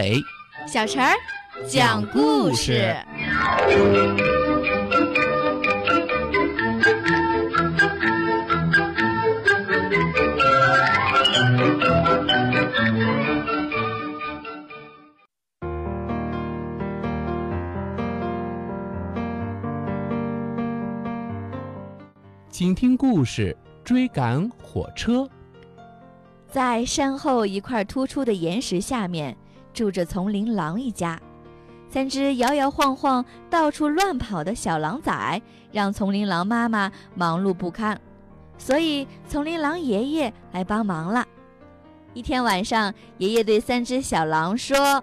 马尾，小陈儿讲故事。请听故事：追赶火车。在山后一块突出的岩石下面，住着丛林狼一家。三只摇摇晃晃、到处乱跑的小狼崽，让丛林狼妈妈忙碌不堪，所以丛林狼爷爷来帮忙了。一天晚上，爷爷对三只小狼说：“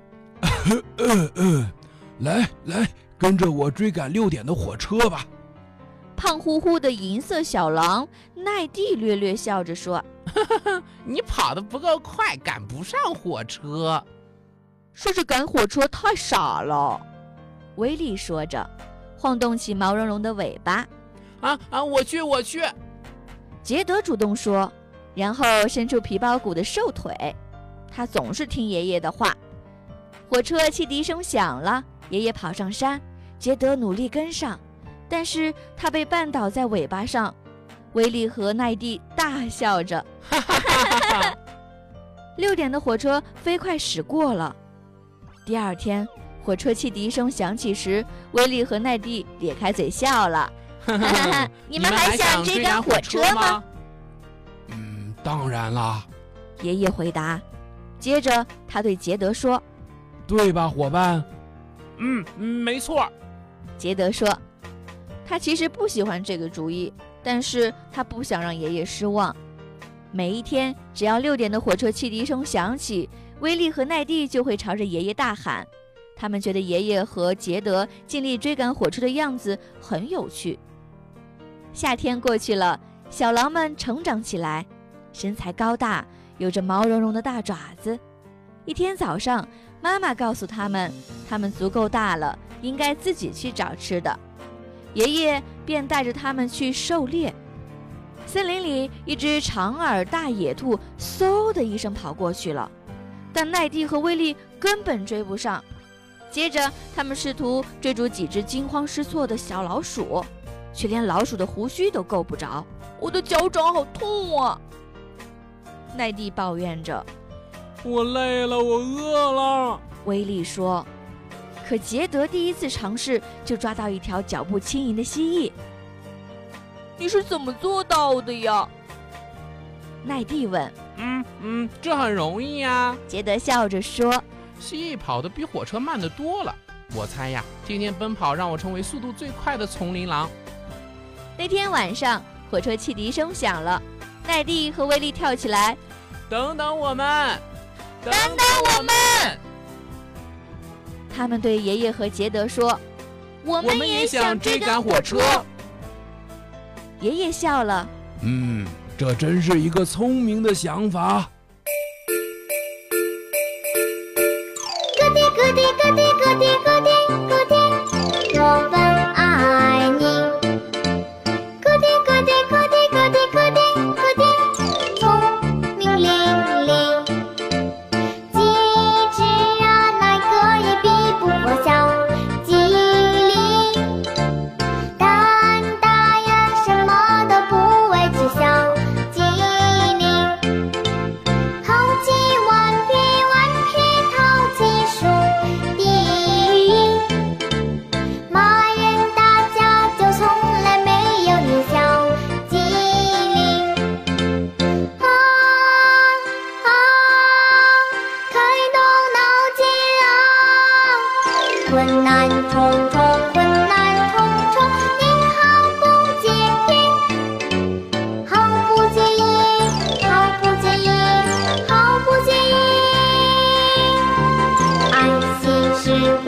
来来，跟着我追赶六点的火车吧。”胖乎乎的银色小狼奈蒂略略笑着说：“你跑得不够快，赶不上火车。”说是赶火车太傻了。威利说着，晃动起毛茸茸的尾巴。“啊啊，我去，我去！”杰德主动说，然后伸出皮包骨的瘦腿。他总是听爷爷的话。火车汽笛声响了，爷爷跑上山，杰德努力跟上。但是他被绊倒在尾巴上，威利和奈蒂大笑着。六点的火车飞快驶过了。第二天，火车汽笛声响起时，威利和奈蒂咧开嘴笑了。你们还想追赶火车吗？嗯，当然啦。爷爷回答。接着他对杰德说：“对吧，伙伴？”“嗯，没错。”杰德说。他其实不喜欢这个主意，但是他不想让爷爷失望。每一天，只要六点的火车汽笛声响起，威利和奈蒂就会朝着爷爷大喊。他们觉得爷爷和杰德尽力追赶火车的样子很有趣。夏天过去了，小狼们成长起来，身材高大，有着毛茸茸的大爪子。一天早上，妈妈告诉他们，他们足够大了，应该自己去找吃的。爷爷便带着他们去狩猎。森林里，一只长耳大野兔嗖的一声跑过去了，但奈蒂和威利根本追不上。接着，他们试图追逐几只惊慌失措的小老鼠，却连老鼠的胡须都够不着。我的脚掌好痛啊！奈蒂抱怨着。我累了，我饿了。威利说。可杰德第一次尝试就抓到一条脚步轻盈的蜥蜴。你是怎么做到的呀？奈蒂问。嗯嗯，这很容易呀。杰德笑着说。蜥蜴跑得比火车慢得多了。我猜呀，天天奔跑让我成为速度最快的丛林狼。那天晚上，火车汽笛声响了，奈蒂和威利跳起来。等等我们！等等我们！他们对爷爷和杰德说：“我们也想追赶火车。”爷爷笑了：“嗯，这真是一个聪明的想法。”咯滴咯滴咯滴咯滴困难重重，困难重重，你好不介意，好不介意，好不介意，好不介意。爱惜时光，